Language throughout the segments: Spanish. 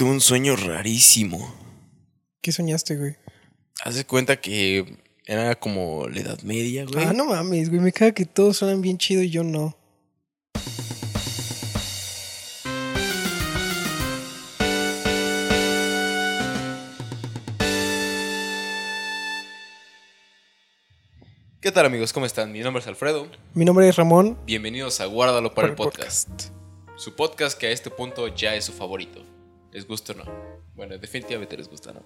Tuve un sueño rarísimo. ¿Qué soñaste, güey? Haz de cuenta que era como la Edad Media, güey. Ah, no mames, güey. Me caga que todos suenan bien chido y yo no. ¿Qué tal, amigos? ¿Cómo están? Mi nombre es Alfredo. Mi nombre es Ramón. Bienvenidos a Guárdalo para el Para el podcast. Su podcast que a este punto ya es su favorito. ¿Les gusta o no? Bueno, definitivamente les gusta, ¿no?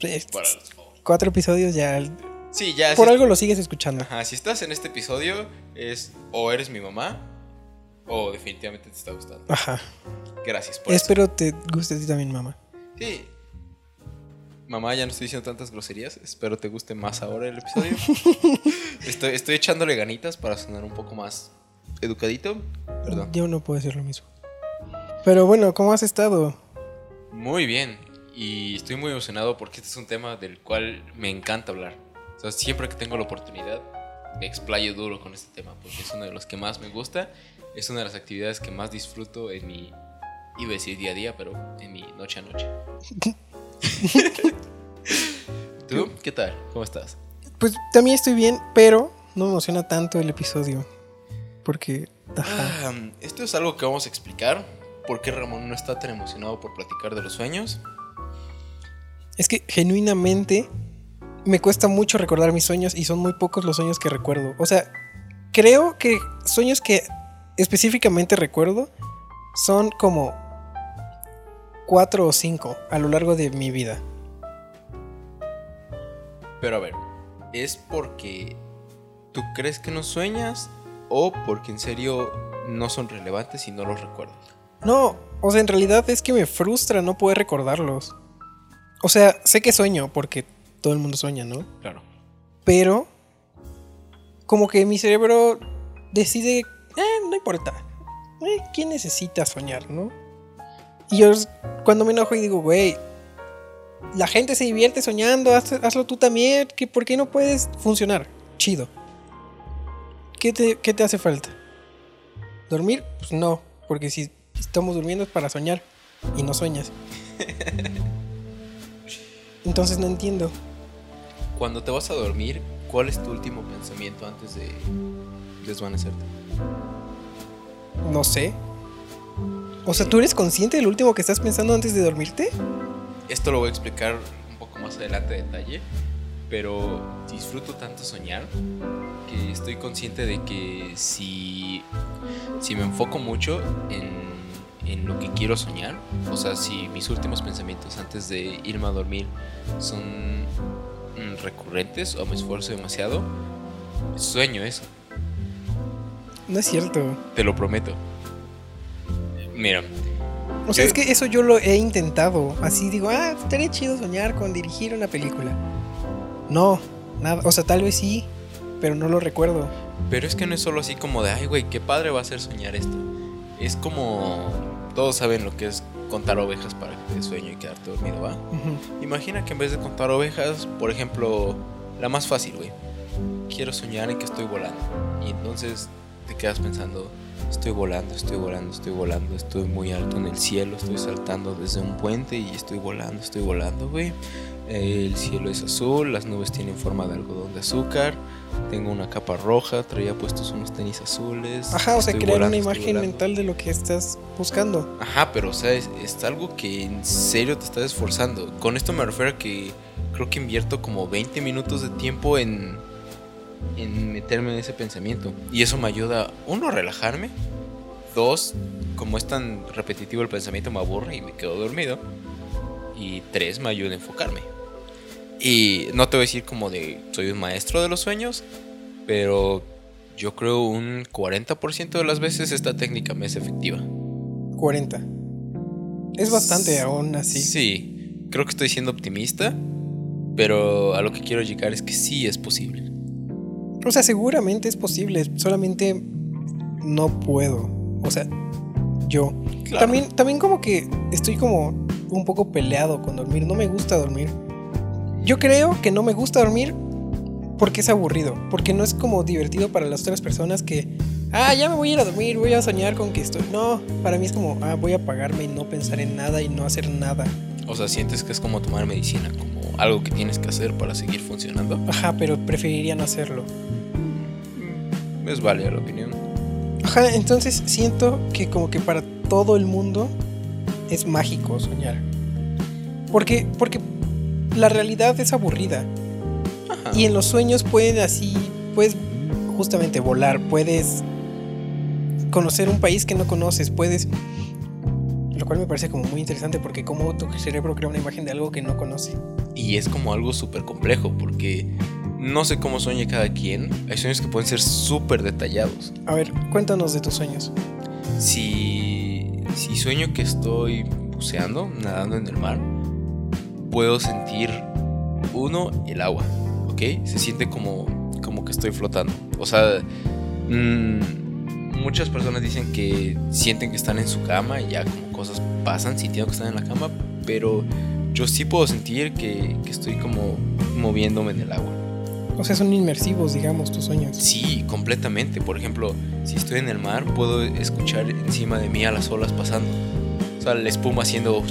Es- Para los. Cuatro episodios ya. Sí, ya. Por si- algo lo sigues escuchando. Ajá, si estás en este episodio, es o eres mi mamá o definitivamente te está gustando. Ajá. Gracias por eso. Espero te guste a ti también, mamá. Sí. Mamá, ya no estoy diciendo tantas groserías. Espero te guste más ahora el episodio. estoy, estoy echándole ganitas para sonar un poco más educadito. Perdón. Yo no puedo decir lo mismo. Pero bueno, ¿cómo has estado? Muy bien. Y estoy muy emocionado porque este es un tema del cual me encanta hablar. O sea, siempre que tengo la oportunidad, me explayo duro con este tema porque es uno de los que más me gusta. Es una de las actividades que más disfruto en mi, iba a decir día a día, pero en mi noche a noche. ¿Tú? ¿Qué tal? ¿Cómo estás? Pues también estoy bien, pero no me emociona tanto el episodio. Porque. Ah, esto es algo que vamos a explicar. ¿Por qué Ramón no está tan emocionado por platicar de los sueños? Es que genuinamente me cuesta mucho recordar mis sueños y son muy pocos los sueños que recuerdo. O sea, creo que sueños que específicamente recuerdo son como cuatro o cinco a lo largo de mi vida. Pero a ver, ¿es porque tú crees que no sueñas o porque en serio no son relevantes y no los recuerdas? No, o sea, en realidad es que me frustra no poder recordarlos. O sea, sé que sueño porque todo el mundo sueña, ¿no? Claro. Pero como que mi cerebro decide, eh, no importa. Eh, ¿Quién necesita soñar, no? Y yo cuando me enojo y digo, güey, la gente se divierte soñando, haz- hazlo tú también, que ¿por qué no puedes funcionar? Chido. ¿Qué te, qué te hace falta? ¿Dormir? Pues no, porque si estamos durmiendo es para soñar y no sueñas. Entonces no entiendo. Cuando te vas a dormir, ¿cuál es tu último pensamiento antes de desvanecerte? No sé. O sea, ¿tú eres consciente del último que estás pensando antes de dormirte? Esto lo voy a explicar un poco más adelante a detalle, pero disfruto tanto soñar que estoy consciente de que si, si me enfoco mucho en, en lo que quiero soñar, o sea, si mis últimos pensamientos antes de irme a dormir son mm, recurrentes o me esfuerzo demasiado, sueño eso, No es cierto. te lo prometo. Mira, O sea, es que eso yo lo he intentado. Así digo, ah, estaría chido soñar con dirigir una película. No, nada. O sea, tal vez sí, pero no lo recuerdo. Pero es que no es solo así como de, ay, güey, qué padre va a ser soñar esto. Es como, todos saben lo que es contar ovejas para que te sueño y quedarte dormido, ¿va? Imagina que en vez de contar ovejas, por ejemplo, la más fácil, güey. Quiero soñar en que estoy volando. Y entonces te quedas pensando, estoy volando, estoy volando, estoy volando, estoy muy alto en el cielo, estoy saltando desde un puente y estoy volando, estoy volando, güey. El cielo es azul, las nubes tienen forma de algodón de azúcar. Tengo una capa roja, traía puestos unos tenis azules. Ajá, o sea, crear una imagen mental de lo que estás buscando. Ajá, pero o sea, es, es algo que en serio te estás esforzando. Con esto me refiero a que creo que invierto como 20 minutos de tiempo en, en meterme en ese pensamiento. Y eso me ayuda, uno, a relajarme. Dos, como es tan repetitivo el pensamiento, me aburre y me quedo dormido. Y tres, me ayuda a enfocarme. Y no te voy a decir como de soy un maestro de los sueños, pero yo creo un 40% de las veces esta técnica me es efectiva. 40. Es bastante aún así. Sí, creo que estoy siendo optimista, pero a lo que quiero llegar es que sí es posible. O sea, seguramente es posible, solamente no puedo. O sea, yo. Claro. También, también como que estoy como un poco peleado con dormir. No me gusta dormir. Yo creo que no me gusta dormir porque es aburrido. Porque no es como divertido para las otras personas que ah, ya me voy a ir a dormir, voy a soñar con que estoy. No, para mí es como, ah, voy a apagarme y no pensar en nada y no hacer nada. O sea, sientes que es como tomar medicina, como algo que tienes que hacer para seguir funcionando. Ajá, pero preferiría no hacerlo. Es válida la opinión. Ajá, entonces siento que como que para todo el mundo es mágico soñar. Porque, porque la realidad es aburrida. Ajá. Y en los sueños pueden así, puedes justamente volar, puedes conocer un país que no conoces, puedes... Lo cual me parece como muy interesante porque como tu cerebro crea una imagen de algo que no conoce. Y es como algo súper complejo porque no sé cómo sueña cada quien. Hay sueños que pueden ser súper detallados. A ver, cuéntanos de tus sueños. Si, si sueño que estoy buceando, nadando en el mar, puedo sentir, uno, el agua, ¿ok? Se siente como, como que estoy flotando. O sea, mm, muchas personas dicen que sienten que están en su cama y ya como cosas pasan sintiendo que están en la cama, pero yo sí puedo sentir que, que estoy como moviéndome en el agua. O sea, son inmersivos, digamos, tus sueños. Sí, completamente. Por ejemplo, si estoy en el mar, puedo escuchar encima de mí a las olas pasando. O sea, la espuma haciendo...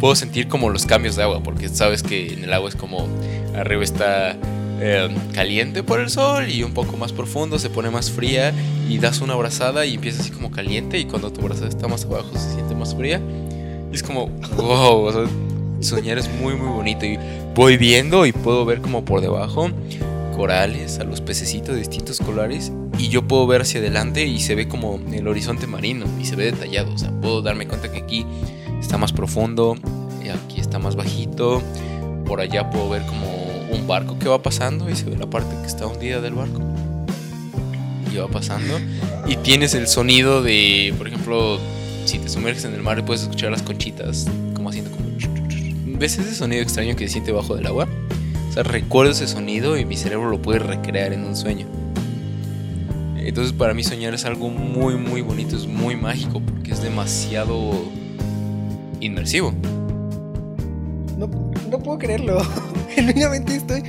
Puedo sentir como los cambios de agua, porque sabes que en el agua es como arriba está eh, caliente por el sol y un poco más profundo se pone más fría y das una abrazada y empieza así como caliente y cuando tu abrazada está más abajo se siente más fría. Y es como, wow, o sea, soñar es muy muy bonito y voy viendo y puedo ver como por debajo corales, a los pececitos de distintos colores y yo puedo ver hacia adelante y se ve como el horizonte marino y se ve detallado, o sea, puedo darme cuenta que aquí está más profundo, aquí está más bajito, por allá puedo ver como un barco que va pasando y se ve la parte que está hundida del barco y va pasando y tienes el sonido de, por ejemplo, si te sumerges en el mar y puedes escuchar las conchitas como haciendo como ¿Ves ese sonido extraño que se siente bajo del agua? O sea, recuerdo ese sonido y mi cerebro lo puede recrear en un sueño. Entonces para mí soñar es algo muy muy bonito, es muy mágico porque es demasiado inmersivo. No, no puedo creerlo. Genuinamente estoy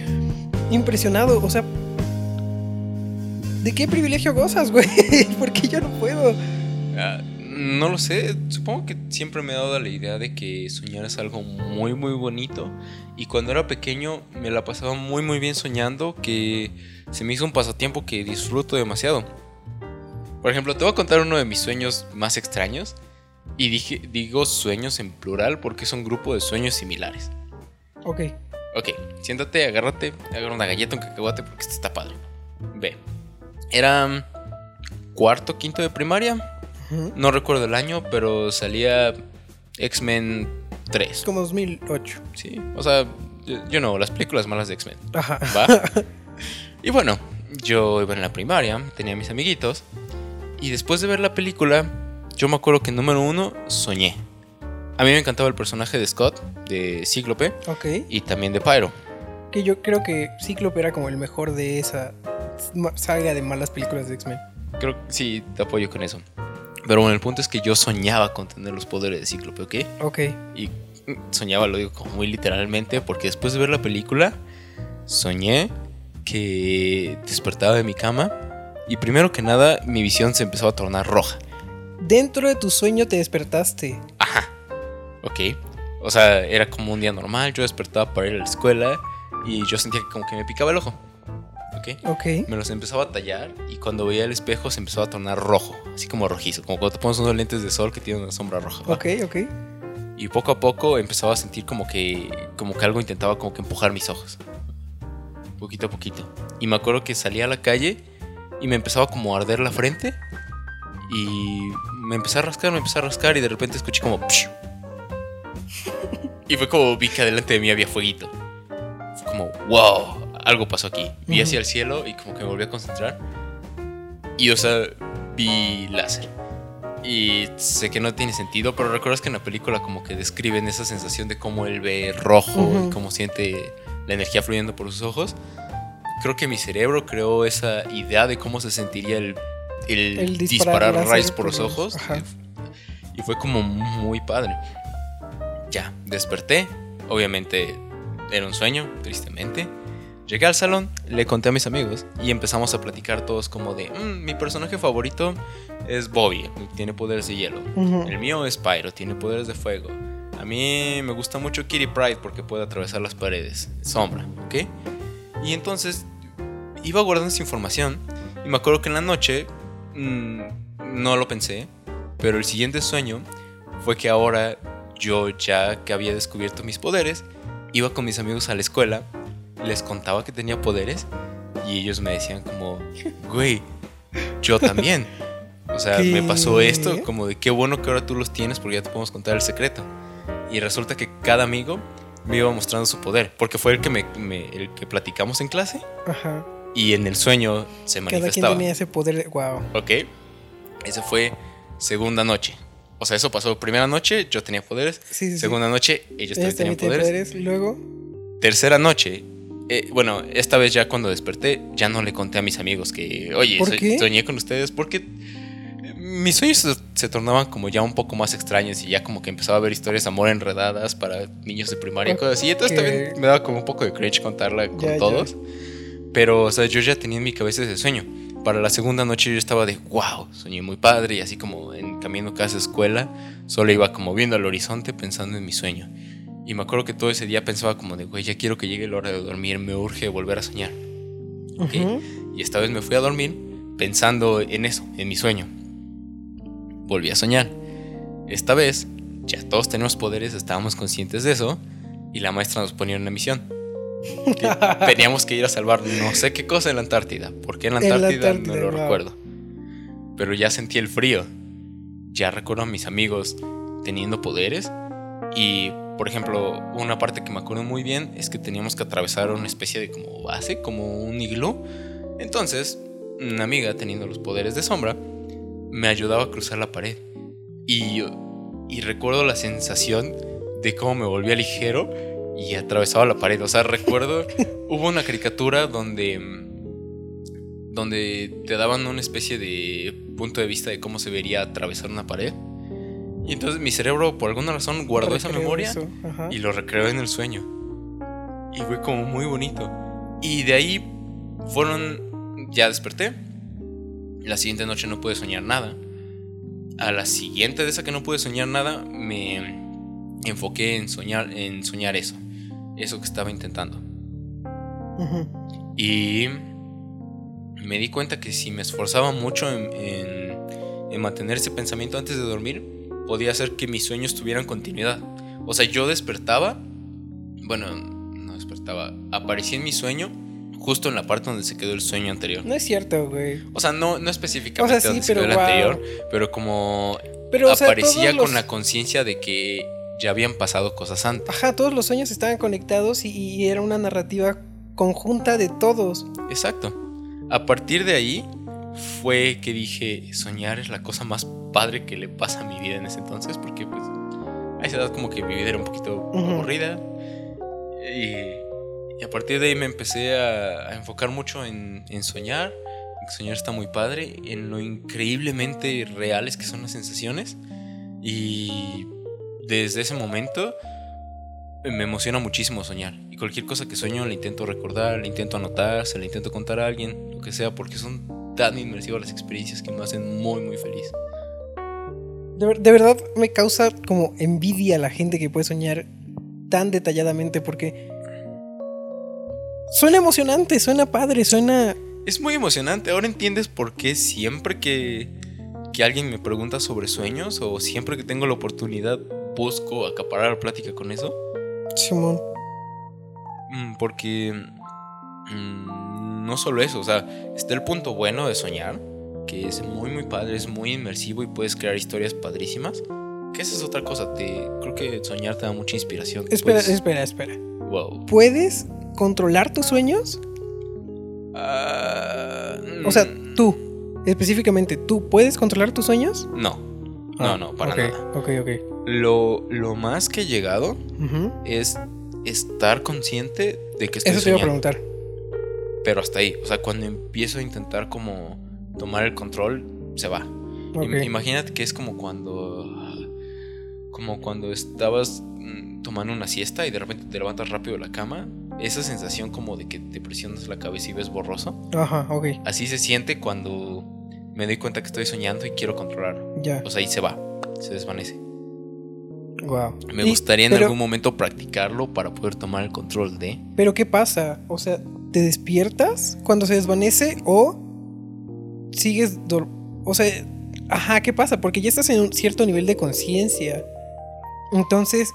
impresionado. O sea, ¿de qué privilegio gozas, güey? Porque yo no puedo. Ah, no lo sé, supongo que siempre me he dado la idea de que soñar es algo muy muy bonito y cuando era pequeño me la pasaba muy muy bien soñando que se me hizo un pasatiempo que disfruto demasiado. Por ejemplo, te voy a contar uno de mis sueños más extraños y dije, digo sueños en plural porque es un grupo de sueños similares. Ok. Ok, siéntate, agárrate, agarra una galleta, un cacahuate porque esto está padre. Ve, era cuarto, quinto de primaria, no recuerdo el año, pero salía X-Men 3. Como 2008. Sí, o sea, yo, yo no, las películas malas de X-Men. Ajá. ¿Va? y bueno, yo iba en la primaria, tenía mis amiguitos. Y después de ver la película, yo me acuerdo que número uno, soñé. A mí me encantaba el personaje de Scott, de Cíclope, Ok. y también de Pyro. Que yo creo que Cíclope era como el mejor de esa saga de malas películas de X-Men. Creo que sí, te apoyo con eso. Pero bueno, el punto es que yo soñaba con tener los poderes de Cíclope, ¿ok? Ok. Y soñaba, lo digo como muy literalmente, porque después de ver la película, soñé que despertaba de mi cama y primero que nada mi visión se empezó a tornar roja. Dentro de tu sueño te despertaste. Ajá. Ok. O sea, era como un día normal, yo despertaba para ir a la escuela y yo sentía que como que me picaba el ojo. Ok. Ok. Me los empezaba a tallar y cuando veía el espejo se empezó a tornar rojo, así como rojizo, como cuando te pones unos lentes de sol que tienen una sombra roja. ¿va? Ok, ok. Y poco a poco empezaba a sentir como que, como que algo intentaba como que empujar mis ojos. Poquito a poquito. Y me acuerdo que salía a la calle y me empezaba como a arder la frente. Y me empecé a rascar, me empecé a rascar y de repente escuché como... psh. Y fue como vi que adelante de mí había fueguito. Fue como, wow, algo pasó aquí. Vi hacia el cielo y como que me volví a concentrar. Y o sea, vi láser. Y sé que no tiene sentido, pero recuerdas que en la película como que describen esa sensación de cómo él ve rojo Ujú. y cómo siente la energía fluyendo por sus ojos. Creo que mi cerebro creó esa idea de cómo se sentiría el, el, El disparar rayos por los ojos. ajá. Y fue como muy padre. Ya, desperté. Obviamente era un sueño, tristemente. Llegué al salón, le conté a mis amigos y empezamos a platicar todos como de, "Mm, mi personaje favorito es Bobby, tiene poderes de hielo. El mío es Pyro, tiene poderes de fuego. A mí me gusta mucho Kitty Pride porque puede atravesar las paredes. Sombra, ¿ok? Y entonces iba guardando esa información y me acuerdo que en la noche mm, no lo pensé, pero el siguiente sueño fue que ahora yo ya que había descubierto mis poderes, iba con mis amigos a la escuela, les contaba que tenía poderes y ellos me decían como, güey, yo también. O sea, me pasó esto, como de qué bueno que ahora tú los tienes porque ya te podemos contar el secreto. Y resulta que cada amigo me iba mostrando su poder, porque fue el que, me, me- el que platicamos en clase Ajá. Y en el sueño se Cada quien manifestaba. tenía ese poder de. Wow. Ok, esa fue segunda noche. O sea, eso pasó primera noche, yo tenía poderes. Sí, sí, sí. Segunda noche, ellos también tenían poderes. poderes. Luego. Tercera noche, eh, bueno, esta vez ya cuando desperté, ya no le conté a mis amigos que, oye, soñé con ustedes porque eh, mis sueños se, se tornaban como ya un poco más extraños y ya como que empezaba a ver historias de amor enredadas para niños de primaria y cosas así. Entonces Ok. también me daba como un poco de cringe contarla con Ya, ya. Pero, o sea, yo ya tenía en mi cabeza ese sueño. Para la segunda noche yo estaba de, wow, soñé muy padre y así como en camino casa escuela, solo iba como viendo al horizonte pensando en mi sueño. Y me acuerdo que todo ese día pensaba como de, güey, ya quiero que llegue la hora de dormir, me urge volver a soñar. Ok. Ujú. Y esta vez me fui a dormir pensando en eso, en mi sueño. Volví a soñar. Esta vez, ya todos tenemos poderes, estábamos conscientes de eso, y la maestra nos ponía una misión. Teníamos que ir a salvar no sé qué cosa en la Antártida. ¿Por qué en la En la Antártida? Antártida, no lo wow. recuerdo. Pero ya sentí el frío. Ya recuerdo a mis amigos teniendo poderes. Y, por ejemplo, una parte que me acuerdo muy bien es que teníamos que atravesar una especie de como base, como un iglú. Entonces, una amiga teniendo los poderes de sombra me ayudaba a cruzar la pared. Y, y recuerdo la sensación de cómo me volvía ligero y atravesaba la pared. O sea, recuerdo, hubo una caricatura donde, mm, donde te daban una especie de punto de vista de cómo se vería atravesar una pared. Y entonces mi cerebro, por alguna razón, guardó esa memoria y lo recreó en el sueño. Y fue como muy bonito. Y de ahí fueron. Ya desperté. La siguiente noche no pude soñar nada. A la siguiente de esa que no pude soñar nada, me enfoqué en soñar, en soñar eso. Eso que estaba intentando. Y me di cuenta que si me esforzaba mucho en, en- en mantener ese pensamiento antes de dormir, podía hacer que mis sueños tuvieran continuidad. O sea, yo despertaba, bueno, no despertaba, aparecía en mi sueño justo en la parte donde se quedó el sueño anterior. No es cierto, güey. O sea, no, no específicamente O sea, sí, donde se pero quedó el wow. anterior, pero como Pero, o sea, aparecía con los- la conciencia de que ya habían pasado cosas antes. Ajá, todos los sueños estaban conectados y, y era una narrativa conjunta de todos. Exacto. A partir de ahí fue que dije, soñar es la cosa más padre que le pasa a mi vida en ese entonces, porque pues a esa edad como que mi vida era un poquito Ujú. aburrida. Y, y a partir de ahí me empecé a, a enfocar mucho en, en soñar, en soñar está muy padre, en lo increíblemente reales que son las sensaciones. Y desde ese momento me emociona muchísimo soñar. Y cualquier cosa que sueño la intento recordar, la intento anotar, se la intento contar a alguien, lo que sea, porque son tan inmersivas las experiencias que me hacen muy, muy feliz. De, ver- de verdad me causa como envidia la gente que puede soñar tan detalladamente porque suena emocionante, suena padre, suena... Es muy emocionante. Ahora entiendes por qué siempre que, que alguien me pregunta sobre sueños o siempre que tengo la oportunidad busco acaparar plática con eso. Simón. Mm, Porque mm, no solo eso, o sea, está el punto bueno de soñar, que es muy muy padre, es muy inmersivo y puedes crear historias padrísimas. Que esa es otra cosa, te, creo que soñar te da mucha inspiración. Espera, Puedes- espera, espera. wow. ¿Puedes controlar tus sueños? Ah, O sea, mm, tú, específicamente, ¿tú puedes controlar tus sueños? No, no, no, para ok, nada. Ok, ok. Lo, lo más que he llegado es estar consciente de que estoy Eso te iba a preguntar. Pero hasta ahí, o sea, cuando empiezo a intentar como tomar el control, se va. Imagínate que es como cuando. Como cuando estabas mm, tomando una siesta y de repente te levantas rápido de la cama. esa sensación como de que te presionas la cabeza y ves borroso. Ajá, ok. Así se siente cuando me doy cuenta que estoy soñando y quiero controlar. Ya. O sea, y se va, se desvanece. Wow. Me gustaría en algún momento practicarlo para poder tomar el control de. Pero ¿qué pasa? O sea, ¿te despiertas cuando se desvanece o sigues o sea, ajá, ¿qué pasa? Porque ya estás en un cierto nivel de conciencia. Entonces,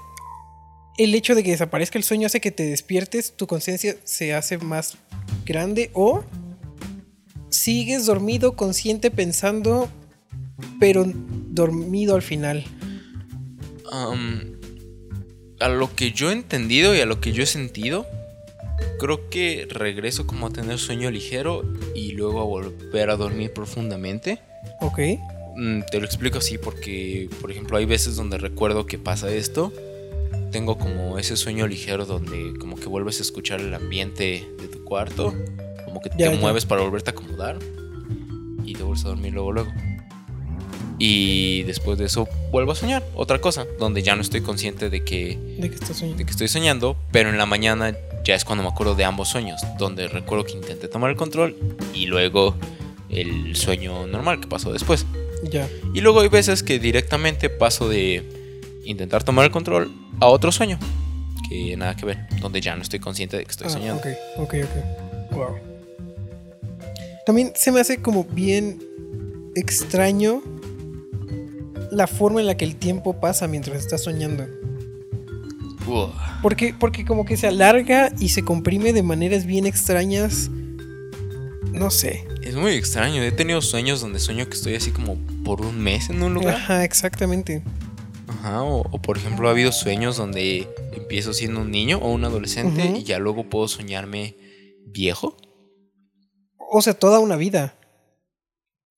el hecho de que desaparezca el sueño hace que te despiertes, tu conciencia se hace más grande o sigues dormido, consciente, pensando, pero dormido al final. A lo que yo he entendido y a lo que yo he sentido, creo que regreso como a tener sueño ligero y luego a volver a dormir profundamente. Ok. Mm, Te lo explico así porque, por ejemplo, hay veces donde recuerdo que pasa esto. Tengo como ese sueño ligero donde como que vuelves a escuchar el ambiente de tu cuarto, como que Ya, te ya. mueves para volverte a acomodar y te vuelves a dormir luego luego. Y después de eso vuelvo a soñar otra cosa, donde ya no estoy consciente de que, ¿De estás soñando? de que estoy soñando, pero en la mañana ya es cuando me acuerdo de ambos sueños, donde recuerdo que intenté tomar el control y luego el sueño normal que pasó después. Ya. Y luego hay veces que directamente paso de intentar tomar el control a otro sueño. Que nada que ver. Donde ya no estoy consciente de que estoy Ah, soñando. Ok, ok, ok. Wow. También se me hace como bien extraño la forma en la que el tiempo pasa mientras estás soñando. Uf. Porque, porque como que se alarga y se comprime de maneras bien extrañas. No sé. Es muy extraño. He tenido sueños donde sueño que estoy así como por un mes en un lugar. Ajá, exactamente. Ajá. O, o, por ejemplo ha habido sueños donde empiezo siendo un niño o un adolescente y ya luego puedo soñarme viejo. O sea, toda una vida.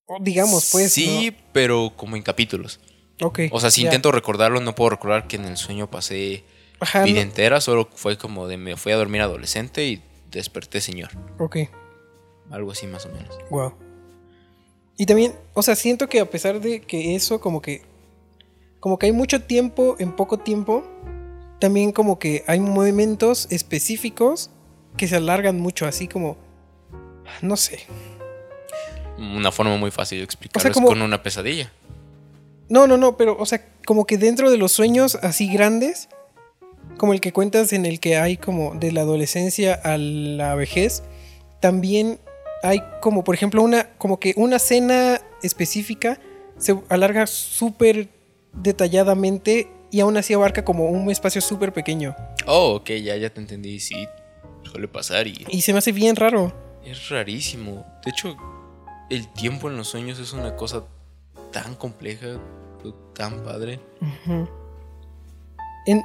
O digamos, pues. Sí, pero como en capítulos. Ok. O sea, si ya. intento recordarlo, no puedo recordar que en el sueño pasé Ajá, vida no- entera, solo fue como de me fui a dormir adolescente y desperté señor. Ok. Algo así más o menos. Wow. Y también, o sea, siento que a pesar de que eso, como que. Como que hay mucho tiempo en poco tiempo. También como que hay momentos específicos que se alargan mucho, así como. No sé. Una forma muy fácil de explicarlo O sea, es como- con una pesadilla. No, no, no, pero, o sea, como que dentro de los sueños así grandes, como el que cuentas en el que hay como de la adolescencia a la vejez, también hay como, por ejemplo, una, como que una cena específica se alarga súper detalladamente y aún así abarca como un espacio súper pequeño. Oh, ok, ya, ya te entendí. Sí, suele pasar y Y se me hace bien raro. Es rarísimo. De hecho, el tiempo en los sueños es una cosa tan compleja, tan padre. En,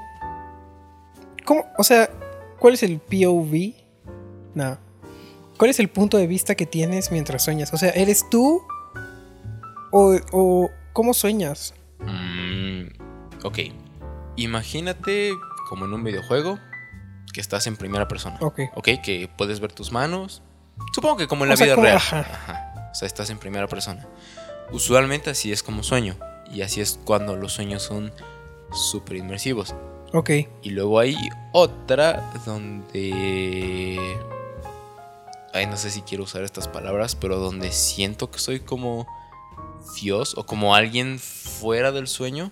¿Cómo? O sea, ¿cuál es el POV? No. ¿Cuál es el punto de vista que tienes mientras sueñas? O sea, ¿eres tú? ¿O, o cómo sueñas? Mm, ok, imagínate como en un videojuego que estás en primera persona. Ok. Ok, que puedes ver tus manos. Supongo que como en la O sea, vida como- real. ajá. Ajá. O sea, estás en primera persona. Usualmente así es como sueño. Y así es cuando los sueños son súper inmersivos. Ok. Y luego hay otra donde... Ay, no sé si quiero usar estas palabras, pero donde siento que soy como Dios o como alguien fuera del sueño.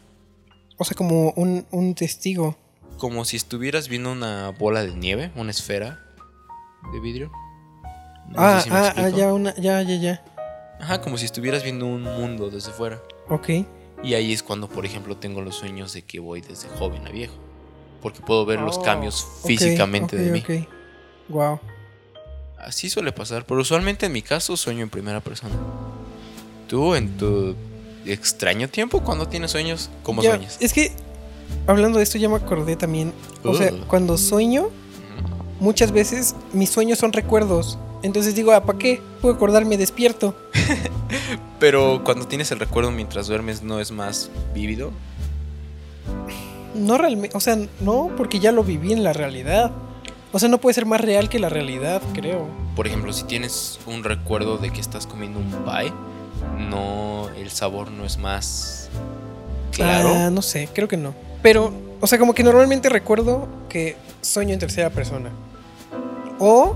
O sea, como un, un testigo. Como si estuvieras viendo una bola de nieve, una esfera de vidrio. No ah, sé si me ah, ah, ya, una, ya, ya, ya. Ajá, como si estuvieras viendo un mundo desde fuera. Ok. Y ahí es cuando, por ejemplo, tengo los sueños de que voy desde joven a viejo. Porque puedo ver los Oh, cambios físicamente de mí. ok, ok. Wow. Así suele pasar, pero usualmente en mi caso sueño en primera persona. ¿Tú en tu extraño tiempo cuando tienes sueños, cómo Ya, sueñas? Es que, hablando de esto, ya me acordé también. O sea, Ugh. cuando sueño, muchas veces mis sueños son recuerdos. Entonces digo, ah, ¿para qué? Puedo acordarme despierto. Pero cuando tienes el recuerdo mientras duermes, ¿no es más vívido? No realmente, o sea, no, porque ya lo viví en la realidad. O sea, no puede ser más real que la realidad, creo. Por ejemplo, si tienes un recuerdo de que estás comiendo un pie, no, el sabor no es más claro. Ah, no sé, creo que no. Pero, o sea, como que normalmente recuerdo que sueño en tercera persona. O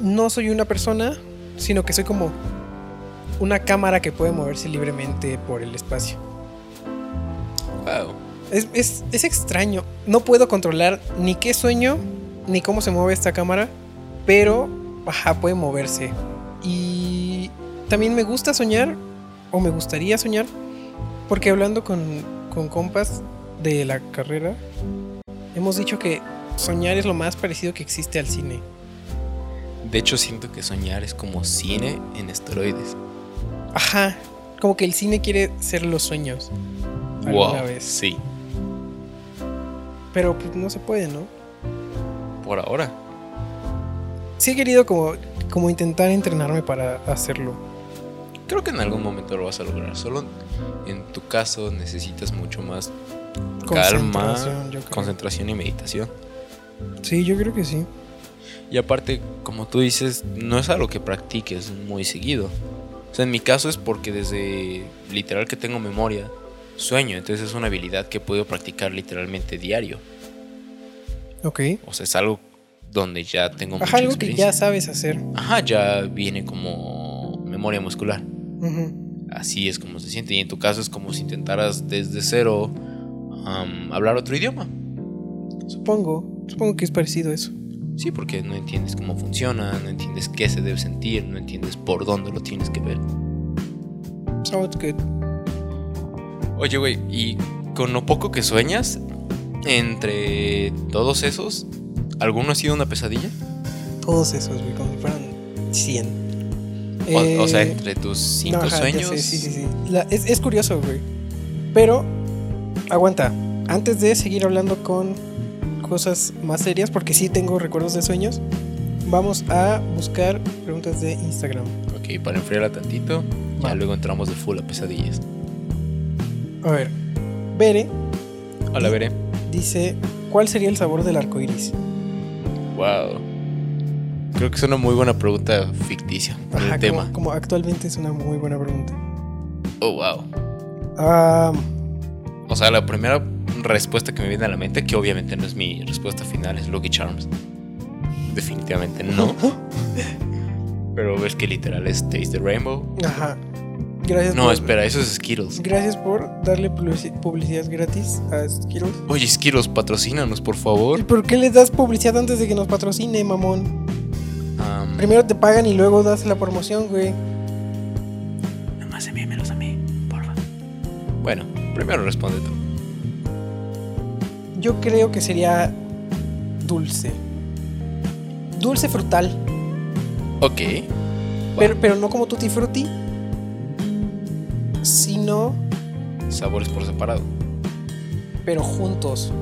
no soy una persona, sino que soy como una cámara que puede moverse libremente por el espacio. Wow. Es, es- es extraño. No puedo controlar ni qué sueño, ni cómo se mueve esta cámara, pero ajá, puede moverse. Y también me gusta soñar, o me gustaría soñar, porque hablando con, con compas de la carrera, hemos dicho que soñar es lo más parecido que existe al cine. De hecho, siento que soñar es como cine en esteroides. Ajá, como que el cine quiere ser los sueños. Wow. vez. Sí, Pero pues no se puede, ¿no? por ahora. Sí he querido como, como intentar entrenarme para hacerlo. Creo que en algún momento lo vas a lograr. Solo en tu caso necesitas mucho más calma, Concentración, concentración y meditación. Sí, yo creo que sí. Y aparte, como tú dices, no es algo que practiques muy seguido. O sea, en mi caso es porque desde literal que tengo memoria, sueño. Entonces es una habilidad que puedo practicar literalmente diario. Ok. O sea, es algo donde ya tengo mucha Ajá, algo que ya sabes hacer. Ajá, ya viene como memoria muscular. Así es como se siente. Y en tu caso es como si intentaras desde cero hablar otro idioma. Supongo. Supongo que es parecido a eso. Sí, porque no entiendes cómo funciona, no entiendes qué se debe sentir, no entiendes por dónde lo tienes que ver. Sounds good. Oye, güey, y con lo poco que sueñas, entre todos esos, ¿alguno ha sido una pesadilla? Todos esos, güey, como si fueran 100. O, o sea, Eh, entre tus cinco no, ajá, sueños. sé, sí, sí, sí. La- es, es curioso, güey. Pero, aguanta. Antes de seguir hablando con cosas más serias, porque sí tengo recuerdos de sueños, vamos a buscar preguntas de Instagram. Ok, para enfriarla tantito, ya Va. luego entramos de full a pesadillas. A ver. Bere Hola, veré. dice: ¿Cuál sería el sabor del arco iris? Wow. Creo que es una muy buena pregunta ficticia para Ajá, el tema. como actualmente es una muy buena pregunta. Oh, wow. Ah, O sea, la primera respuesta que me viene a la mente, que obviamente no es mi respuesta final, es Lucky Charms. Definitivamente no. Pero ves que literal es Taste the Rainbow. ajá. Gracias No, por, espera, eso es Skittles. Gracias por darle publici- publicidad gratis a Skittles. Oye, Skittles, patrocínanos, por favor. ¿Y por qué les das publicidad antes de que nos patrocine, mamón? Am, Primero te pagan y luego das la promoción, güey. Nomás envíamelos a mí, porfa. Bueno, primero responde tú. Yo creo que sería dulce. Dulce frutal. Ok. Pero, pero no como tutti frutti. Sino, Sabores por separado. pero juntos.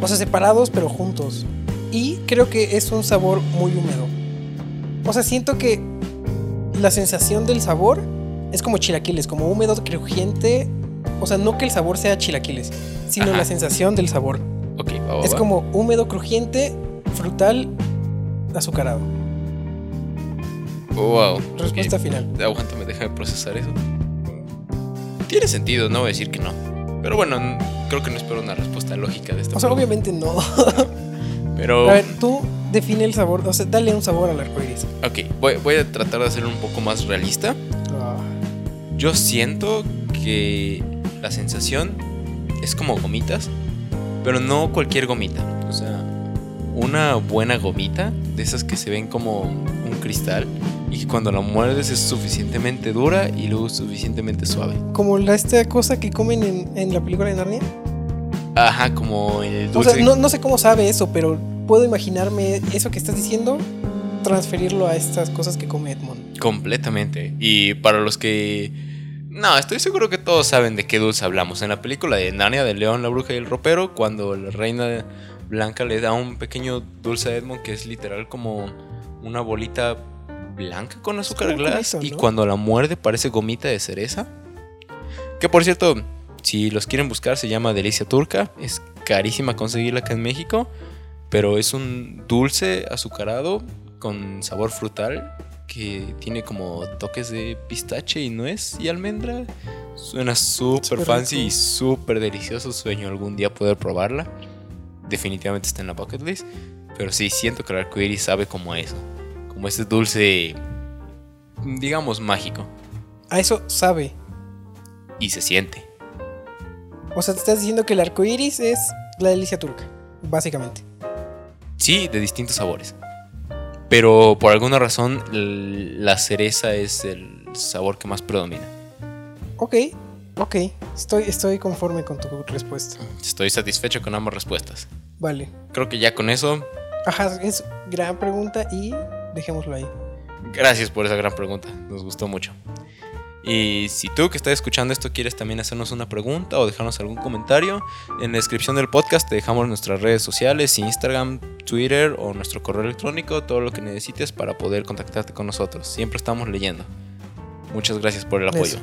O sea, separados, pero juntos. Y creo que es un sabor muy húmedo. O sea, siento que la sensación del sabor es como chilaquiles, como húmedo, crujiente. O sea, no que el sabor sea chilaquiles, sino Ajá. la sensación del sabor. Ok, va, va, Es va. como húmedo, crujiente, frutal, azucarado. Wow. Respuesta final. ok. Aguántame, déjame procesar eso. Tiene sentido, no voy a decir que no. Pero bueno, creo que no espero una respuesta lógica de esta O sea, pregunta. obviamente no. Pero. A ver, tú define el sabor, o sea, dale un sabor al arco iris. Ok, voy, voy a tratar de hacerlo un poco más realista. Ah, Yo siento que la sensación es como gomitas, pero no cualquier gomita. O sea, una buena gomita, de esas que se ven como un cristal, y que cuando la muerdes es suficientemente dura y luego suficientemente suave. Como la, esta cosa que comen en, en la película de Narnia. Ajá, como el O dulce. sea, no, no sé cómo sabe eso, pero puedo imaginarme eso que estás diciendo, transferirlo a estas cosas que come Edmond. Completamente. Y para los que... No, estoy seguro que todos saben de qué dulce hablamos. En la película de Narnia, de León, la bruja y el ropero, cuando la reina blanca le da un pequeño dulce a Edmond que es literal como una bolita blanca con azúcar glass y cuando la muerde parece gomita de cereza. Que por cierto, si los quieren buscar se llama Delicia Turca. Es carísima conseguirla acá en México, pero es un dulce azucarado con sabor frutal que tiene como toques de pistache y nuez y almendra. Suena súper fancy rico. y súper delicioso. Sueño algún día poder probarla. Definitivamente está en la bucket list. Pero sí, siento que el arco iris sabe como eso. Como ese dulce, digamos, mágico. A eso sabe. Y se siente. O sea, te estás diciendo que el arco iris es la delicia turca, básicamente. Sí, de distintos sabores. Pero por alguna razón, la cereza es el sabor que más predomina. Ok, ok. Estoy, estoy conforme con tu respuesta. Estoy satisfecho con ambas respuestas. Vale. Creo que ya con eso, Ajá, es gran pregunta y dejémoslo ahí. gracias por esa gran pregunta. Nos gustó mucho. Y si tú que estás escuchando esto quieres también hacernos una pregunta o dejarnos algún comentario, en la descripción del podcast te dejamos nuestras redes sociales, Instagram, Twitter o nuestro correo electrónico, todo lo que necesites para poder contactarte con nosotros. Siempre estamos leyendo. Muchas gracias por el apoyo. Eso.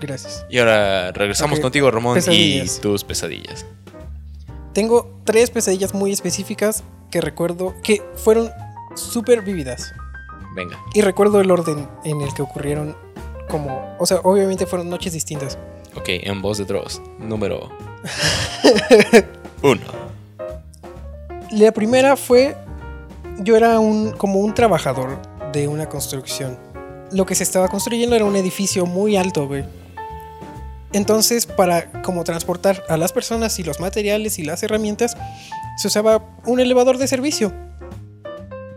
Gracias. Y ahora regresamos contigo, Ramón, y tus pesadillas. Tengo tres pesadillas muy específicas que recuerdo que fueron súper vívidas. Venga. Y recuerdo el orden en el que ocurrieron como... O sea, obviamente fueron noches distintas. Ok, en voz de Dross. Número uno. La primera fue... Yo era un como un trabajador de una construcción. Lo que se estaba construyendo era un edificio muy alto, güey. Entonces, para como transportar a las personas y los materiales y las herramientas, se usaba un elevador de servicio.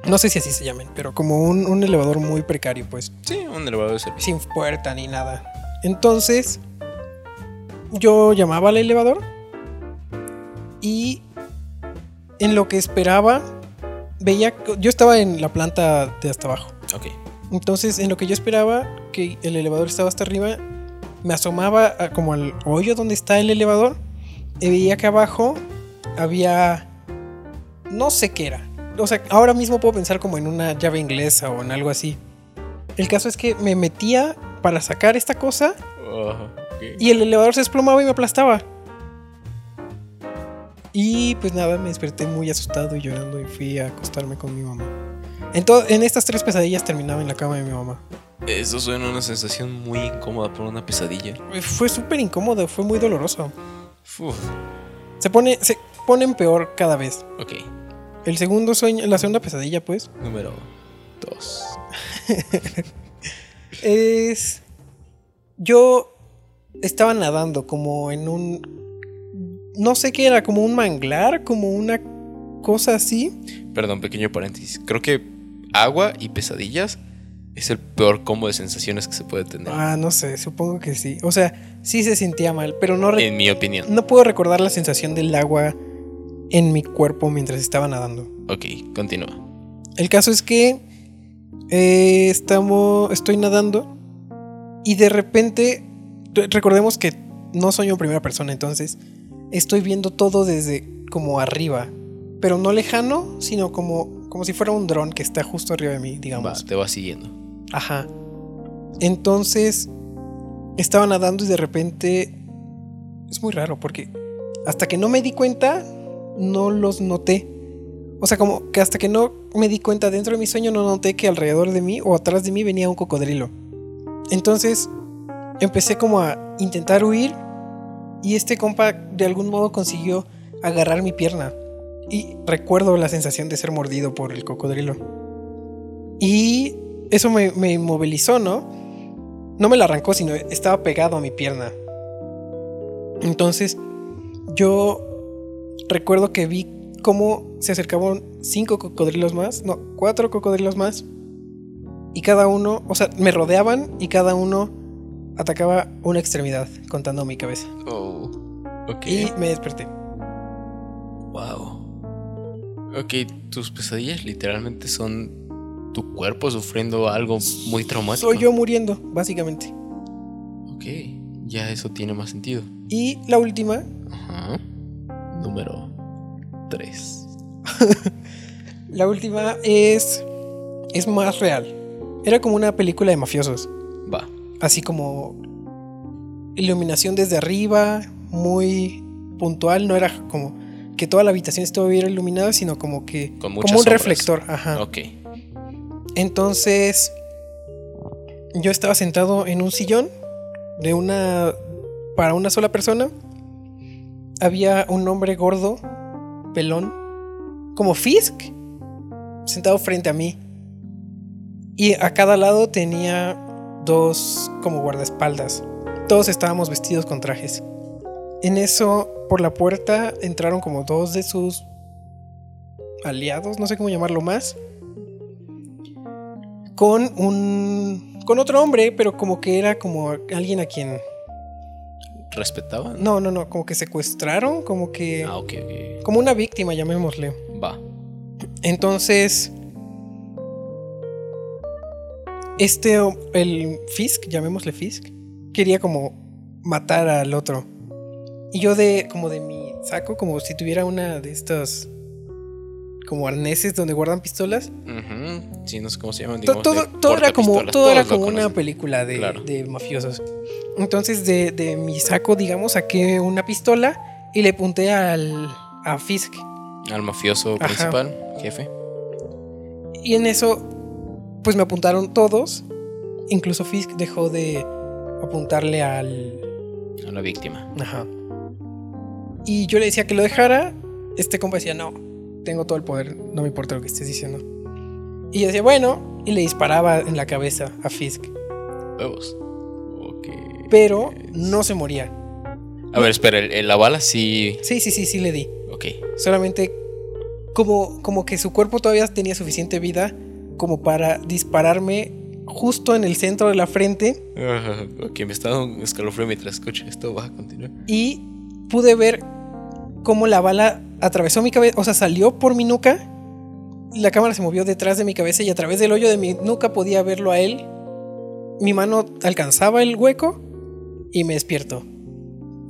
No sé si así se llamen, pero como un, un elevador muy precario, pues. Sí, un elevador de servicio. sin puerta ni nada. Entonces, yo llamaba al elevador y en lo que esperaba, veía, yo estaba en la planta de hasta abajo. Ok. Entonces, en lo que yo esperaba, que el elevador estaba hasta arriba, me asomaba a- como al hoyo donde está el elevador y veía que abajo había, no sé qué era. O sea, ahora mismo puedo pensar como en una llave inglesa o en algo así. El caso es que me metía para sacar esta cosa y el elevador se desplomaba y me aplastaba. Y pues nada, me desperté muy asustado y llorando y fui a acostarme con mi mamá. En, en estas tres pesadillas terminaba en la cama de mi mamá. Eso suena una sensación muy incómoda por una pesadilla. Fue súper incómodo, fue muy doloroso. Uf. Se pone, se ponen peor cada vez. Ok. El segundo sueño, la segunda pesadilla, pues, Número dos. es. Yo estaba nadando como en un. No sé qué era, como un manglar, como una cosa así. Perdón, pequeño paréntesis. Creo que agua y pesadillas es el peor combo de sensaciones que se puede tener. Ah, no sé, supongo que sí. O sea, sí se sentía mal, pero no, En mi opinión. no puedo recordar la sensación del agua en mi cuerpo mientras estaba nadando. Ok, continúa. El caso es que eh, estamos, estoy nadando y de repente, re- recordemos que no soy en primera persona, entonces estoy viendo todo desde como arriba, pero no lejano, sino como, como si fuera un dron que está justo arriba de mí, Va, digamos. te va siguiendo. Ajá. Entonces, estaba nadando y de repente... Es muy raro porque hasta que no me di cuenta, no los noté. O sea, como que hasta que no me di cuenta dentro de mi sueño, no noté que alrededor de mí o atrás de mí venía un cocodrilo. Entonces, empecé como a intentar huir y este compa de algún modo consiguió agarrar mi pierna. Y recuerdo la sensación de ser mordido por el cocodrilo. Y eso me, me inmovilizó, ¿no? No me la arrancó, sino estaba pegado a mi pierna. Entonces, yo recuerdo que vi cómo se acercaban cinco cocodrilos más, no, cuatro cocodrilos más. Y cada uno, o sea, me rodeaban y cada uno atacaba una extremidad, contando mi cabeza. Oh. Ok. Y me desperté. Wow. Ok, tus pesadillas literalmente son tu cuerpo sufriendo algo muy traumático. Soy yo muriendo, básicamente. Ok, ya eso tiene más sentido. Y la última, Ajá. Número 3. la última es es más real. Era como una película de mafiosos. Va. así como iluminación desde arriba, muy puntual, no era como que toda la habitación estuviera iluminada, sino como que Con como un sombras. reflector, ajá. Ok. Entonces yo estaba sentado en un sillón de una para una sola persona. Había un hombre gordo, pelón, como Fisk, sentado frente a mí. Y a cada lado tenía dos como guardaespaldas. Todos estábamos vestidos con trajes. En eso, por la puerta entraron como dos de sus aliados, no sé cómo llamarlo más, con un con otro hombre, pero como que era como alguien a quien ¿Respetaban? no, no, no, como que secuestraron, como que Ah, ok, ok. como una víctima, llamémosle. Va. Entonces, este, el Fisk, llamémosle Fisk, quería como matar al otro. Y yo de, como de mi saco, como si tuviera una de estas, como arneses donde guardan pistolas. Ujú. Sí, no sé cómo se llaman. Digamos, todo, era como, todo era Todos como una película de, Claro. de mafiosos. Entonces de, de mi saco, digamos, saqué una pistola y le apunté al, a Fisk. Al mafioso Ajá. principal, jefe. Y en eso, pues me apuntaron todos. Incluso Fisk dejó de apuntarle al. A la víctima. Ajá. Y yo le decía que lo dejara. Este compa decía, no, tengo todo el poder, no me importa lo que estés diciendo. Y yo decía, bueno, y le disparaba en la cabeza a Fisk. Huevos. Ok. Pero no se moría. A ver, espera, el- el- la bala sí. Sí, sí, sí, sí le di. Ok. Solamente como, como que su cuerpo todavía tenía suficiente vida como para dispararme justo en el centro de la frente Ajá, ok, me está dando un escalofrío mientras escucho esto. Va a continuar. y pude ver cómo la bala atravesó mi cabeza, o sea, salió por mi nuca. La cámara se movió detrás de mi cabeza y a través del hoyo de mi nuca podía verlo a él. Mi mano alcanzaba el hueco y me despierto.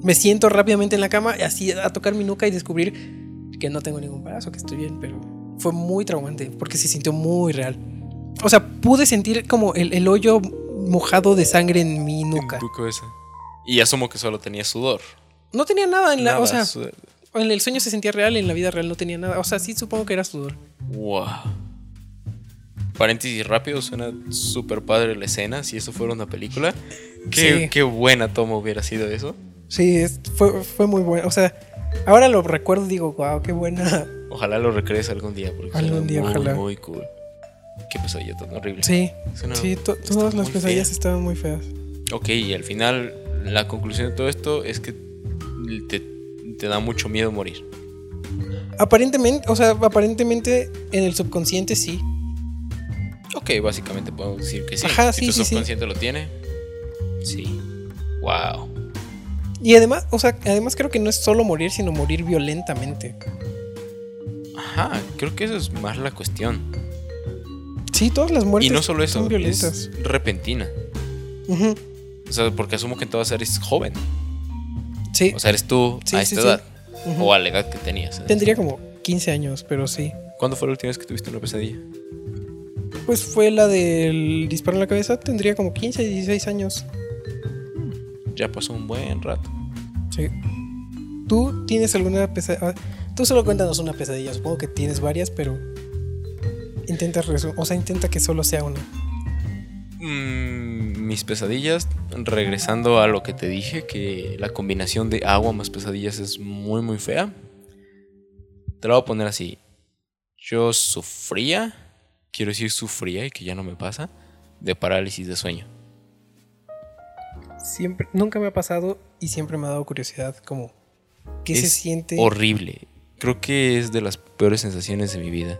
Me siento rápidamente en la cama y así a tocar mi nuca y descubrir que no tengo ningún brazo, que estoy bien, pero fue muy traumante porque se sintió muy real. O sea, pude sentir como el, el hoyo mojado de sangre en mi nuca. En tu cabeza. Y asumo que solo tenía sudor. No tenía nada en la, Nada, o sea, sudor. En el sueño se sentía real, en la vida real no tenía nada. O sea, sí supongo que era sudor. Wow. Paréntesis rápido, suena súper padre la escena. Si eso fuera una película, qué, Sí. qué buena toma hubiera sido eso. Sí, es- fue, fue muy bueno. O sea, ahora lo recuerdo y digo, wow, qué buena. Ojalá lo recrees algún día. Porque Algún día, muy, ojalá. Muy cool. Qué pesadilla tan horrible. Sí, Suena- sí, todas las pesadillas fea. estaban muy feas. Ok, y al final, la conclusión de todo esto es que te, te da mucho miedo morir. Aparentemente, o sea, aparentemente en el subconsciente sí. Ok, básicamente podemos decir que sí. Ajá, si sí, tu sí, sí. subconsciente lo tiene, sí. Wow. Y además, o sea, además creo que no es solo morir, sino morir violentamente. Ajá, creo que eso es más la cuestión. Sí, todas las muertes y no solo eso, son es violentas. repentina. Ujú, O sea, porque asumo que en todas eres joven. Sí, O sea, eres tú Sí, a sí, esta sí. edad. ujú. O a la edad que tenías. tendría como 15 años, pero sí. ¿Cuándo fue la última vez que tuviste una pesadilla? Pues fue la del disparo en la cabeza, tendría como 15, 16 años. Ya pasó un buen rato. Sí. ¿Tú tienes alguna pesadilla? Tú solo cuéntanos una pesadilla. Supongo que tienes varias, pero intenta resu- o sea, intenta que solo sea una. Mis pesadillas, regresando a lo que te dije, que la combinación de agua más pesadillas es muy, muy fea. Te lo voy a poner así. Yo sufría, quiero decir sufría y que ya no me pasa, de parálisis de sueño. Siempre, nunca me ha pasado y siempre me ha dado curiosidad como qué se siente. Horrible. Creo que es de las peores sensaciones de mi vida.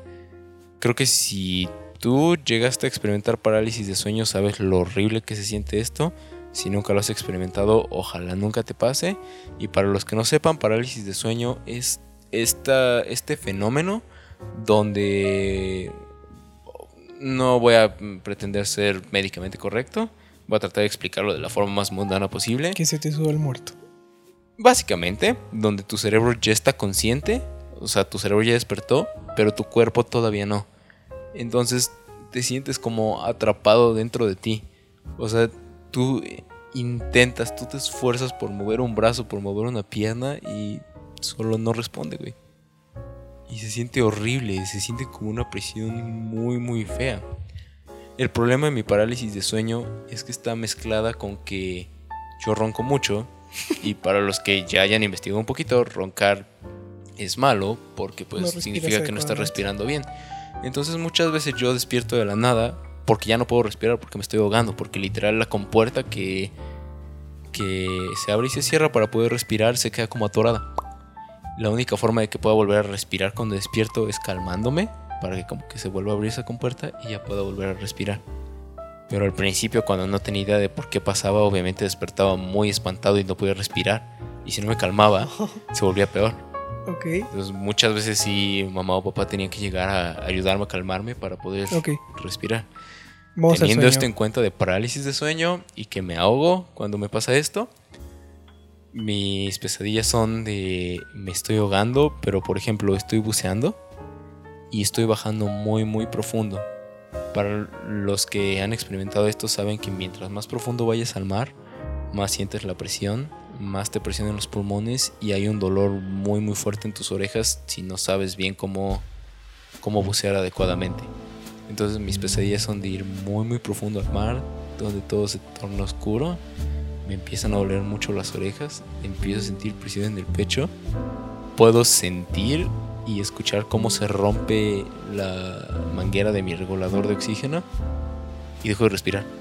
Creo que si tú llegaste a experimentar parálisis de sueño, sabes lo horrible que se siente esto. Si nunca lo has experimentado, ojalá nunca te pase. Y para los que no sepan, parálisis de sueño es esta, este fenómeno donde no voy a pretender ser médicamente correcto. Voy a tratar de explicarlo de la forma más mundana posible. que se te sube el muerto. Básicamente, donde tu cerebro ya está consciente, o sea, tu cerebro ya despertó, pero tu cuerpo todavía no. Entonces te sientes como atrapado dentro de ti. O sea, tú intentas, tú te esfuerzas por mover un brazo, por mover una pierna y solo no responde, güey. Y se siente horrible, se siente como una presión muy, muy fea. El problema de mi parálisis de sueño es que está mezclada con que yo ronco mucho y para los que ya hayan investigado un poquito, roncar es malo porque pues No significa que no estás respirando bien. Entonces muchas veces yo despierto de la nada porque ya no puedo respirar porque me estoy ahogando, porque literal la compuerta que que se abre y se cierra para poder respirar se queda como atorada. La única forma de que pueda volver a respirar cuando despierto es calmándome para que como que se vuelva a abrir esa compuerta y ya pueda volver a respirar. Pero al principio cuando no tenía idea de por qué pasaba, obviamente despertaba muy espantado y no podía respirar. Y si no me calmaba, se volvía peor. Ok. Entonces muchas veces sí mamá o papá tenían que llegar a ayudarme a calmarme para poder Ok. respirar. Vamos Teniendo esto en cuenta de parálisis de sueño y que me ahogo cuando me pasa esto, mis pesadillas son de me estoy ahogando, pero por ejemplo estoy buceando y estoy bajando muy muy profundo. Para los que han experimentado esto saben que mientras más profundo vayas al mar, más sientes la presión, más te presionan los pulmones y hay un dolor muy muy fuerte en tus orejas si no sabes bien cómo, cómo bucear adecuadamente. Entonces mis pesadillas son de ir muy muy profundo al mar, donde todo se torna oscuro, me empiezan a doler mucho las orejas, empiezo a sentir presión en el pecho, puedo sentir y escuchar cómo se rompe la manguera de mi regulador de oxígeno y dejo de respirar.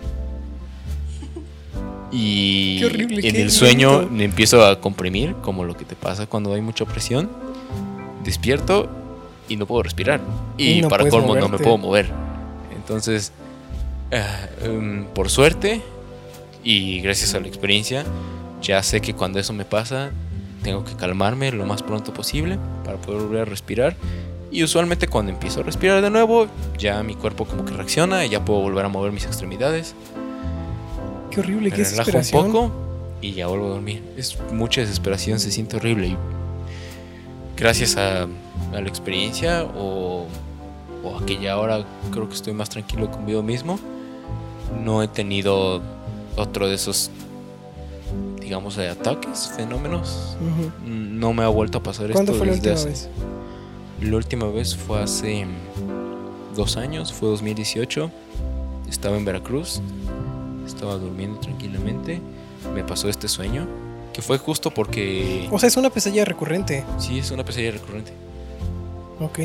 Y horrible, en el sueño me empiezo a comprimir, como lo que te pasa cuando hay mucha presión. Despierto y no puedo respirar. Y, Y no para colmo no me moverte. puedo mover. Entonces, ah, em, por suerte y gracias a la experiencia, ya sé que cuando eso me pasa, tengo que calmarme lo más pronto posible para poder volver a respirar. Y usualmente cuando empiezo a respirar de nuevo, ya mi cuerpo como que reacciona y ya puedo volver a mover mis extremidades. Qué horrible, Me qué relajo un desesperación. poco y ya vuelvo a dormir. Es mucha desesperación, se siente horrible. Y gracias a, a la experiencia o, o a que ya ahora creo que estoy más tranquilo conmigo mismo, no he tenido otro de esos, digamos, de ataques, fenómenos. No me ha vuelto a pasar ¿Cuándo esto fue la última hace- vez? La última vez fue hace dos años, fue 2018. Estaba en Veracruz, estaba durmiendo tranquilamente. Me pasó este sueño, que fue justo porque O sea, es una pesadilla recurrente. sí es una pesadilla recurrente. Ok.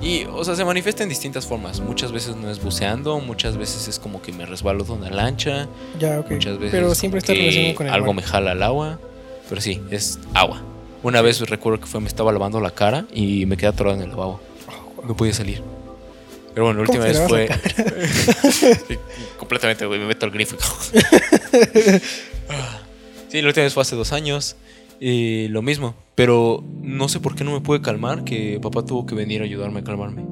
Y, o sea, se manifiesta en distintas formas. Muchas veces no es buceando, muchas veces es como que me resbalo de una lancha, Ya, ok. muchas veces Pero siempre está relacionado con el algo mar. me jala al agua. Pero sí, es agua. Una vez recuerdo que fue, me estaba lavando la cara y me quedé atorado en el lavabo. No podía salir. Pero bueno, la ¿Cómo última vez fue. Sí, completamente, güey. Me meto al grifo. sí, la última vez fue hace dos años. Y lo mismo. Pero no sé por qué no me pude calmar. Que papá tuvo que venir a ayudarme a calmarme.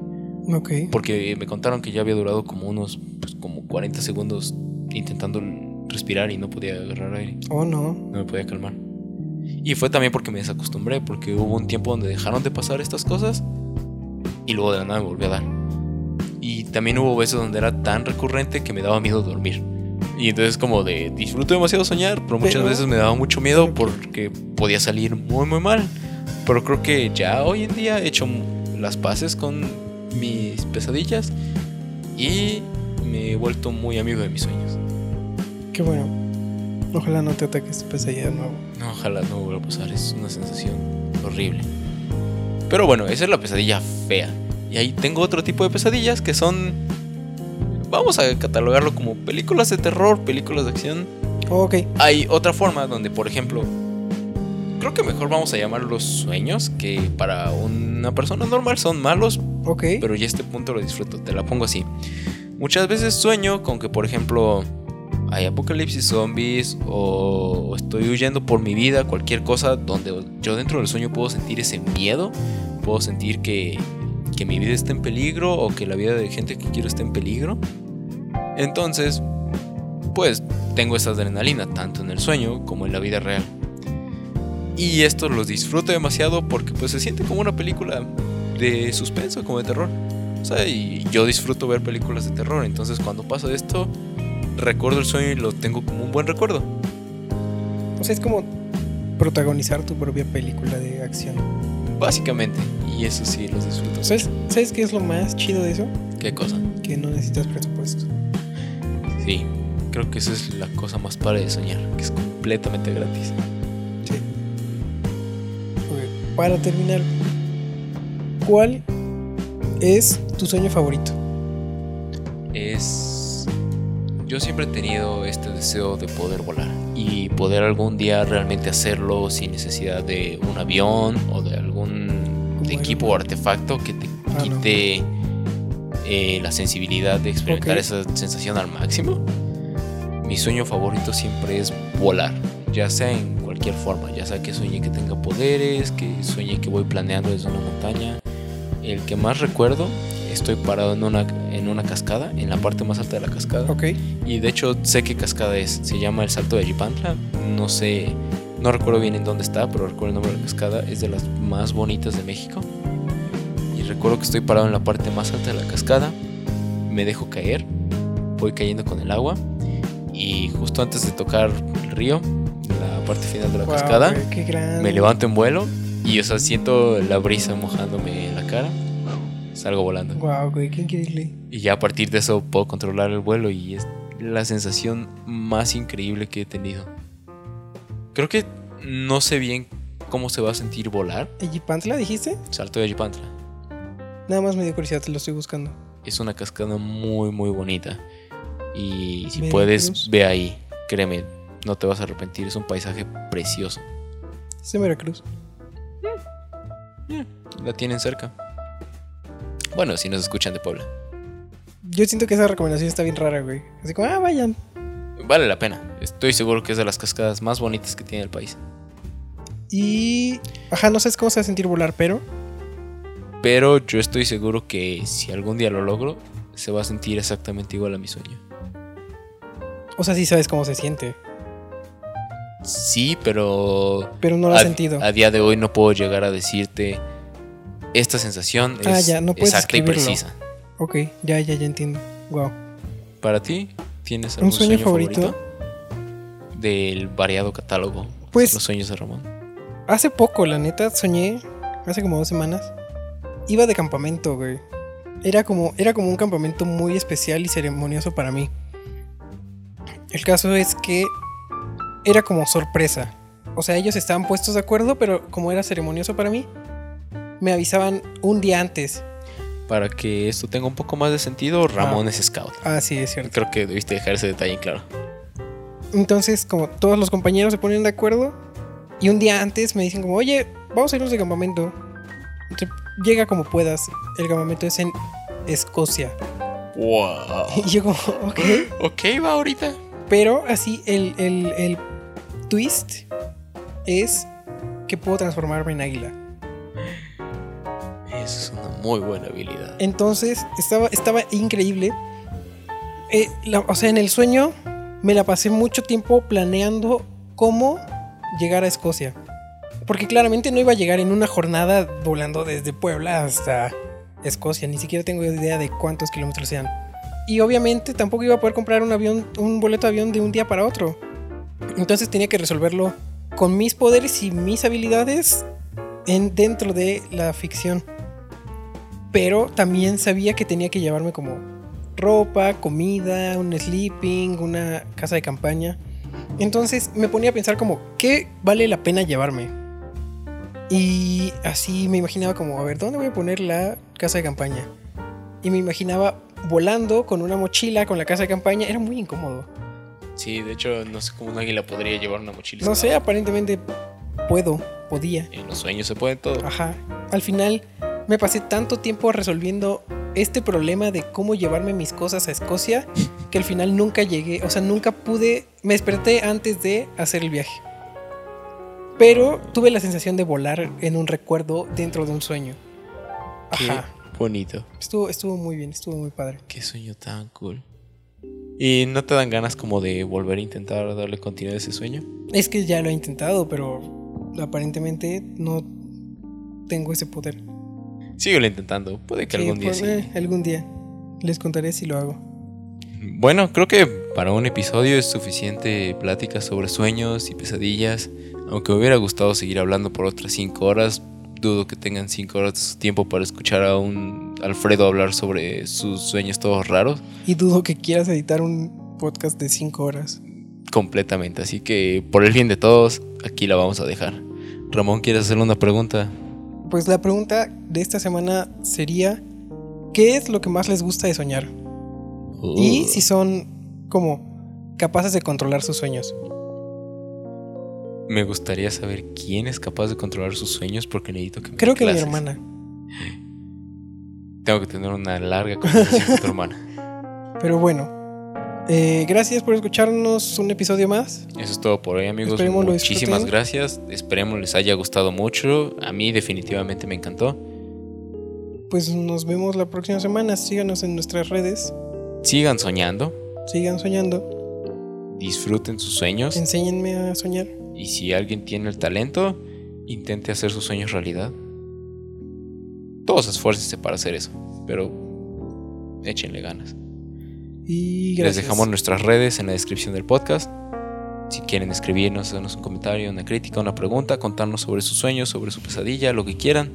Ok. Porque me contaron que ya había durado como unos. Pues, como 40 segundos intentando respirar y no podía agarrar aire. Oh, no. No me podía calmar. Y fue también porque me desacostumbré, porque hubo un tiempo donde dejaron de pasar estas cosas y luego de la nada me volvió a dar. Y también hubo veces donde era tan recurrente que me daba miedo dormir. Y entonces como de disfruto demasiado soñar, pero muchas Pero- veces me daba mucho miedo porque podía salir muy muy mal. Pero creo que ya hoy en día he hecho las paces con mis pesadillas y me he vuelto muy amigo de mis sueños. Qué bueno. Ojalá no te ataques pesadilla de nuevo. No, ojalá no vuelva a pasar, es una sensación horrible. Pero bueno, esa es la pesadilla fea. Y ahí tengo otro tipo de pesadillas que son... Vamos a catalogarlo como películas de terror, películas de acción. Ok. Hay otra forma donde, por ejemplo, creo que mejor vamos a llamar los sueños, que para una persona normal son malos, Ok. pero ya este punto lo disfruto, te la pongo así. Muchas veces sueño con que, por ejemplo, hay apocalipsis zombies o estoy huyendo por mi vida, cualquier cosa donde yo dentro del sueño puedo sentir ese miedo, puedo sentir que, que mi vida está en peligro o que la vida de gente que quiero está en peligro. Entonces, pues tengo esa adrenalina tanto en el sueño como en la vida real. Y esto los disfruto demasiado porque pues se siente como una película de suspenso, como de terror. O sea, y yo disfruto ver películas de terror, entonces cuando pasa esto, recuerdo el sueño y lo tengo como un buen recuerdo. O sea, es como protagonizar tu propia película de acción. Básicamente, y eso sí los disfruto. ¿Sabes, ¿Sabes qué es lo más chido de eso? ¿Qué cosa? Que no necesitas presupuesto. Sí, creo que esa es la cosa más padre de soñar, que es completamente gratis. Sí. Para terminar, ¿cuál es tu sueño favorito? Es... Yo siempre he tenido este deseo de poder volar y poder algún día realmente hacerlo sin necesidad de un avión o de equipo o artefacto que te Ah, no. quite eh, la sensibilidad de experimentar Ok. esa sensación al máximo. Mi sueño favorito siempre es volar, ya sea en cualquier forma, ya sea que sueñe que tenga poderes, que sueñe que voy planeando desde una montaña. El que más recuerdo, estoy parado en una, en una cascada, en la parte más alta de la cascada. Ok. Y de hecho sé qué cascada es. Se llama el Salto de Yipantla. No sé, no recuerdo bien en dónde está, pero recuerdo el nombre de la cascada. Es de las más bonitas de México. Y recuerdo que estoy parado en la parte más alta de la cascada. Me dejo caer. Voy cayendo con el agua. Y justo antes de tocar el río, la parte final de la Guau, cascada, me levanto en vuelo. Y o sea, siento la brisa mojándome la cara. Salgo volando. Wow, güey, qué increíble. Y ya a partir de eso puedo controlar el vuelo y es la sensación más increíble que he tenido. Creo que no sé bien cómo se va a sentir volar. ¿Yipantla dijiste? Salto de Yipantla. Nada más me dio curiosidad, te lo estoy buscando. Es una cascada muy muy bonita. Y si puedes, ve ahí. Créeme, no te vas a arrepentir. Es un paisaje precioso. Es de Veracruz. La tienen cerca. Bueno, si nos escuchan de Puebla. Yo siento que esa recomendación está bien rara, güey. Así como, ah, vayan. Vale la pena. Estoy seguro que es de las cascadas más bonitas que tiene el país. Y. Ajá, no sabes cómo se va a sentir volar, pero. Pero yo estoy seguro que si algún día lo logro, se va a sentir exactamente igual a mi sueño. O sea, sí sabes cómo se siente. Sí, pero Pero no lo has a, sentido. a día de hoy no puedo llegar a decirte esta sensación Ah, es ya, no exacta y precisa. Ok, ya, ya, ya entiendo. Wow. Para ti, ¿tienes algún ¿Un sueño, favorito? del variado catálogo? Pues- los sueños de Ramón. Hace poco, la neta, soñé. Hace como dos semanas. Iba de campamento, güey. Era como, era como un campamento muy especial y ceremonioso para mí. El caso es que era como sorpresa. O sea, ellos estaban puestos de acuerdo, pero como era ceremonioso para mí, me avisaban un día antes. Para que esto tenga un poco más de sentido, Ramón es scout. Ah, sí, es cierto. Creo que debiste dejar ese detalle en claro. Entonces, como todos los compañeros se ponen de acuerdo, y un día antes me dicen como, oye, vamos a irnos de campamento. Llega como puedas. El campamento es en Escocia. Wow. Y yo como, ok. ok, va ahorita. Pero así, el, el, el twist es que puedo transformarme en águila. Muy buena habilidad. Entonces, estaba, estaba increíble. Eh, o sea, en el sueño me la pasé mucho tiempo planeando cómo llegar a Escocia. Porque claramente no iba a llegar en una jornada volando desde Puebla hasta Escocia. Ni siquiera tengo idea de cuántos kilómetros sean. Y obviamente tampoco iba a poder comprar un avión, un boleto de avión de un día para otro. Entonces tenía que resolverlo con mis poderes y mis habilidades en, dentro de la ficción. Pero también sabía que tenía que llevarme como ropa, comida, un sleeping, una casa de campaña. Entonces me ponía a pensar como, ¿qué vale la pena llevarme? Y así me imaginaba como, a ver, ¿dónde voy a poner la casa de campaña? Y me imaginaba volando con una mochila con la casa de campaña. Era muy incómodo. Sí, de hecho, no sé cómo un águila podría llevar una mochila. No sé, aparentemente puedo, podía. En los sueños se puede todo. Ajá. Al final me pasé tanto tiempo resolviendo este problema de cómo llevarme mis cosas a Escocia que al final nunca llegué, o sea, nunca pude, me desperté antes de hacer el viaje. Pero tuve la sensación de volar en un recuerdo dentro de un sueño. Qué Ajá. bonito. Estuvo, estuvo muy bien, estuvo muy padre. Qué sueño tan cool. ¿Y no te dan ganas como de volver a intentar darle continuidad a ese sueño? Es que ya lo he intentado, pero aparentemente no tengo ese poder. Síguelo intentando. Puede que Sí, algún día pues, sí. eh, algún día. Les contaré si lo hago. Bueno, creo que para un episodio es suficiente plática sobre sueños y pesadillas. Aunque me hubiera gustado seguir hablando por otras 5 horas, dudo que tengan 5 horas de su tiempo para escuchar a un Alfredo hablar sobre sus sueños todos raros. Y dudo que quieras editar un podcast de 5 horas. Completamente. Así que por el bien de todos, aquí la vamos a dejar. Ramón, ¿quieres hacerle una pregunta? Pues la pregunta de esta semana sería, qué es lo que más les gusta de soñar. Y si son como capaces de controlar sus sueños. Me gustaría saber quién es capaz de controlar sus sueños porque necesito que me Creo que mi clases. hermana. Tengo que tener una larga conversación con tu hermana. Pero bueno. Eh, gracias por escucharnos un episodio más. Eso es todo por hoy, amigos. Esperemos Muchísimas gracias. Esperemos les haya gustado mucho. A mí definitivamente me encantó. Pues nos vemos la próxima semana. Síganos en nuestras redes. Sigan soñando, Sigan soñando. disfruten sus sueños Enséñenme a soñar. y si alguien tiene el talento, intente hacer sus sueños realidad. Todos esfuércense para hacer eso, pero échenle ganas. Y Les dejamos nuestras redes en la descripción del podcast. Si quieren escribirnos, hacernos un comentario, una crítica, una pregunta, contarnos sobre sus sueños, sobre su pesadilla, lo que quieran,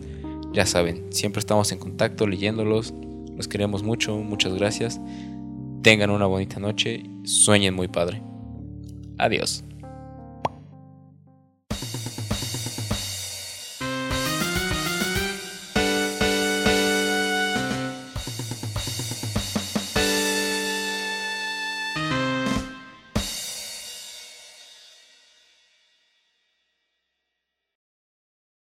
ya saben, siempre estamos en contacto leyéndolos. Los queremos mucho, muchas gracias. Tengan una bonita noche, sueñen muy padre. Adiós.